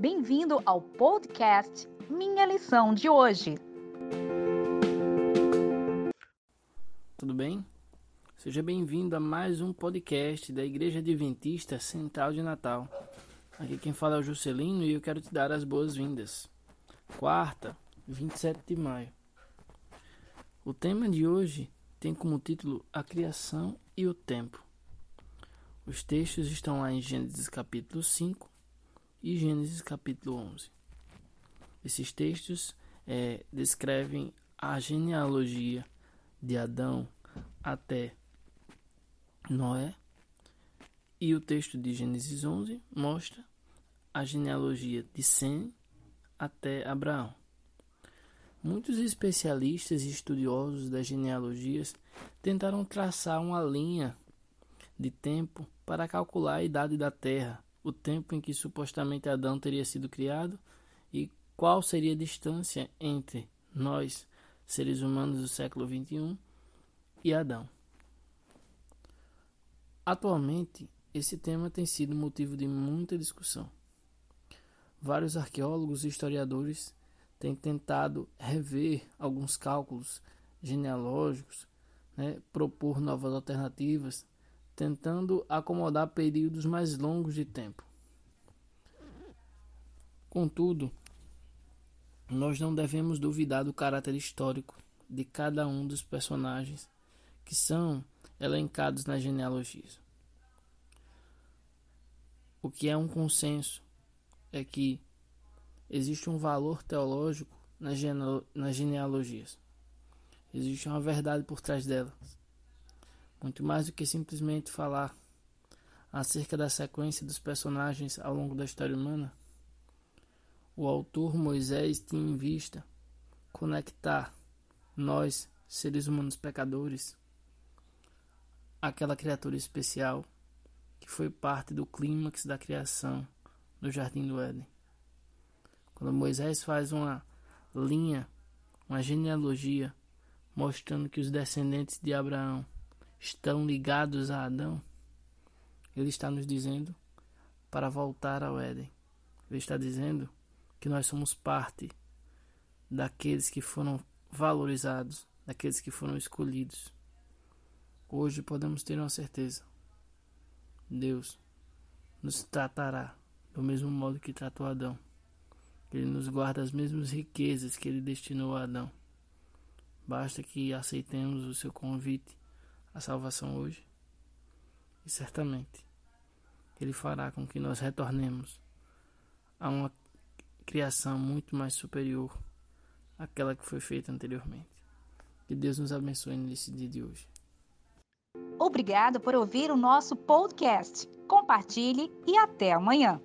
Bem-vindo ao podcast Minha Lição de Hoje. Tudo bem? Seja bem-vindo a mais um podcast da Igreja Adventista Central de Natal. Aqui quem fala é o Juscelino e eu quero te dar as boas-vindas. Quarta, 27 de maio. O tema de hoje tem como título A Criação e o Tempo. Os textos estão lá em Gênesis capítulo 5 e Gênesis capítulo 11. Esses textos é, descrevem a genealogia de Adão até Noé e o texto de Gênesis 11 mostra a genealogia de Sem até Abraão. Muitos especialistas e estudiosos das genealogias tentaram traçar uma linha de tempo para calcular a idade da Terra, o tempo em que supostamente Adão teria sido criado e qual seria a distância entre nós, seres humanos do século XXI, e Adão. Atualmente, esse tema tem sido motivo de muita discussão. Vários arqueólogos e historiadores têm tentado rever alguns cálculos genealógicos, né, propor novas alternativas tentando acomodar períodos mais longos de tempo. Contudo, nós não devemos duvidar do caráter histórico de cada um dos personagens que são elencados nas genealogias. O que é um consenso é que existe um valor teológico nas, genealogias. Existe uma verdade por trás delas. Muito mais do que simplesmente falar acerca da sequência dos personagens ao longo da história humana, o autor Moisés tinha em vista conectar nós, seres humanos pecadores, àquela criatura especial que foi parte do clímax da criação no Jardim do Éden. Quando Moisés faz uma linha, uma genealogia, mostrando que os descendentes de Abraão estão ligados a Adão, ele está nos dizendo para voltar ao Éden. Ele está dizendo que nós somos parte daqueles que foram valorizados, daqueles que foram escolhidos. Hoje podemos ter uma certeza: Deus nos tratará do mesmo modo que tratou Adão. Ele nos guarda as mesmas riquezas que ele destinou a Adão. Basta que aceitemos o seu convite a salvação hoje. E certamente Ele fará com que nós retornemos a uma criação muito mais superior àquela que foi feita anteriormente. Que Deus nos abençoe nesse dia de hoje. Obrigado por ouvir o nosso podcast. Compartilhe e até amanhã.